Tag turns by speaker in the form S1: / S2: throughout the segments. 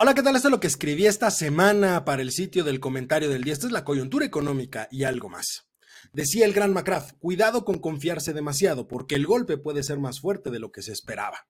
S1: Hola, ¿qué tal? Esto es lo que escribí esta semana para el sitio del comentario del día. Esta es la coyuntura económica y algo más. Decía el gran McCraft, cuidado con confiarse demasiado, porque el golpe puede ser más fuerte de lo que se esperaba.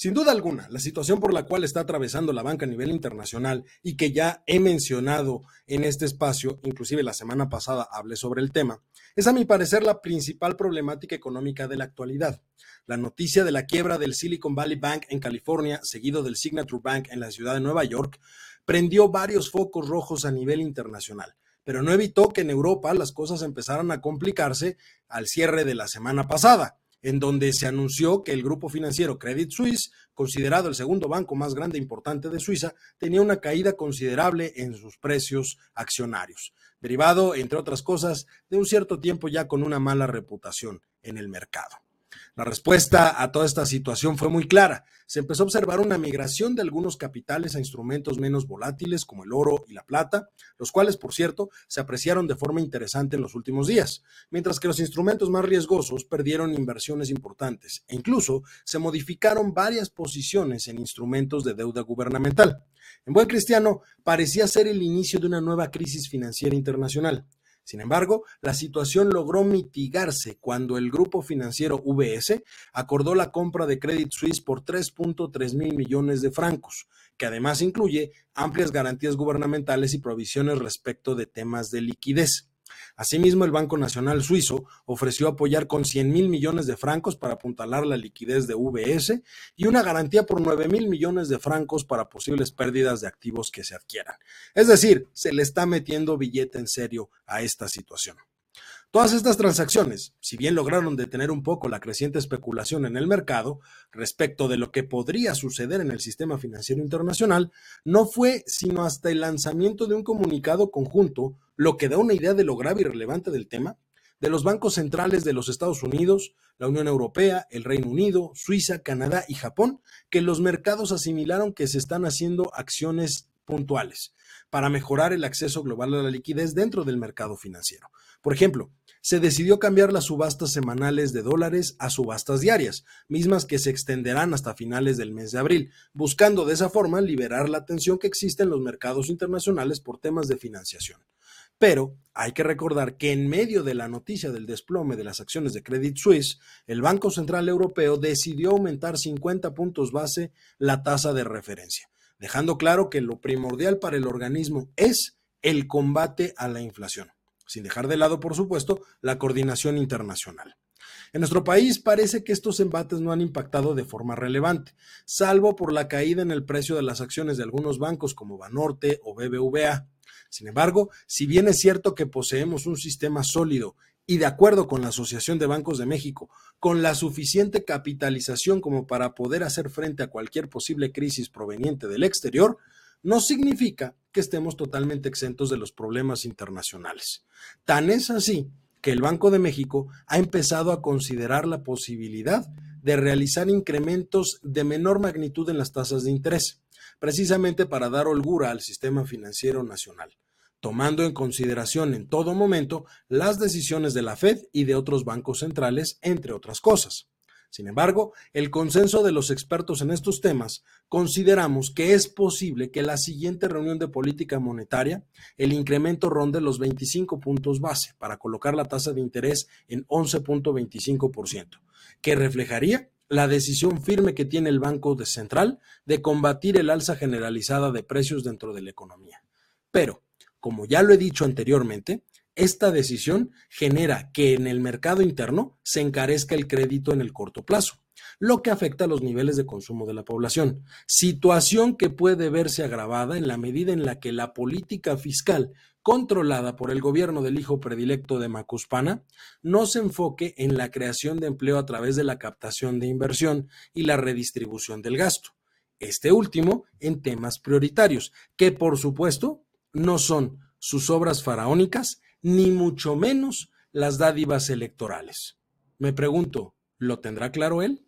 S1: Sin duda alguna, la situación por la cual está atravesando la banca a nivel internacional y que ya he mencionado en este espacio, inclusive la semana pasada hablé sobre el tema, es a mi parecer la principal problemática económica de la actualidad. La noticia de la quiebra del Silicon Valley Bank en California, seguido del Signature Bank en la ciudad de Nueva York, prendió varios focos rojos a nivel internacional pero no evitó que en Europa las cosas empezaran a complicarse al cierre de la semana pasada en donde se anunció que el grupo financiero Credit Suisse, considerado el segundo banco más grande e importante de Suiza, tenía una caída considerable en sus precios accionarios, derivado, entre otras cosas, de un cierto tiempo ya con una mala reputación en el mercado. La respuesta a toda esta situación fue muy clara. Se empezó a observar una migración de algunos capitales a instrumentos menos volátiles como el oro y la plata, los cuales, por cierto, se apreciaron de forma interesante en los últimos días, mientras que los instrumentos más riesgosos perdieron inversiones importantes e incluso se modificaron varias posiciones en instrumentos de deuda gubernamental. En buen cristiano, parecía ser el inicio de una nueva crisis financiera internacional. Sin embargo, la situación logró mitigarse cuando el grupo financiero VS acordó la compra de Credit Suisse por 3.3 mil millones de francos, que además incluye amplias garantías gubernamentales y provisiones respecto de temas de liquidez. Asimismo, el Banco Nacional Suizo ofreció apoyar con 100 mil millones de francos para apuntalar la liquidez de VS y una garantía por 9 mil millones de francos para posibles pérdidas de activos que se adquieran. Es decir, se le está metiendo billete en serio a esta situación. Todas estas transacciones, si bien lograron detener un poco la creciente especulación en el mercado respecto de lo que podría suceder en el sistema financiero internacional, no fue sino hasta el lanzamiento de un comunicado conjunto, lo que da una idea de lo grave y relevante del tema, de los bancos centrales de los Estados Unidos, la Unión Europea, el Reino Unido, Suiza, Canadá y Japón, que los mercados asimilaron que se están haciendo acciones puntuales para mejorar el acceso global a la liquidez dentro del mercado financiero. Por ejemplo, se decidió cambiar las subastas semanales de dólares a subastas diarias, mismas que se extenderán hasta finales del mes de abril, buscando de esa forma liberar la tensión que existe en los mercados internacionales por temas de financiación. Pero hay que recordar que en medio de la noticia del desplome de las acciones de Credit Suisse, el Banco Central Europeo decidió aumentar 50 puntos base la tasa de referencia, dejando claro que lo primordial para el organismo es el combate a la inflación sin dejar de lado, por supuesto, la coordinación internacional. En nuestro país parece que estos embates no han impactado de forma relevante, salvo por la caída en el precio de las acciones de algunos bancos como Banorte o BBVA. Sin embargo, si bien es cierto que poseemos un sistema sólido y de acuerdo con la Asociación de Bancos de México, con la suficiente capitalización como para poder hacer frente a cualquier posible crisis proveniente del exterior, no significa que estemos totalmente exentos de los problemas internacionales. Tan es así que el Banco de México ha empezado a considerar la posibilidad de realizar incrementos de menor magnitud en las tasas de interés, precisamente para dar holgura al sistema financiero nacional, tomando en consideración en todo momento las decisiones de la Fed y de otros bancos centrales, entre otras cosas. Sin embargo, el consenso de los expertos en estos temas consideramos que es posible que la siguiente reunión de política monetaria el incremento ronde los 25 puntos base para colocar la tasa de interés en 11.25%, que reflejaría la decisión firme que tiene el Banco Central de combatir el alza generalizada de precios dentro de la economía. Pero, como ya lo he dicho anteriormente, esta decisión genera que en el mercado interno se encarezca el crédito en el corto plazo, lo que afecta a los niveles de consumo de la población, situación que puede verse agravada en la medida en la que la política fiscal controlada por el gobierno del hijo predilecto de Macuspana no se enfoque en la creación de empleo a través de la captación de inversión y la redistribución del gasto. Este último en temas prioritarios, que por supuesto no son sus obras faraónicas ni mucho menos las dádivas electorales. Me pregunto, ¿lo tendrá claro él?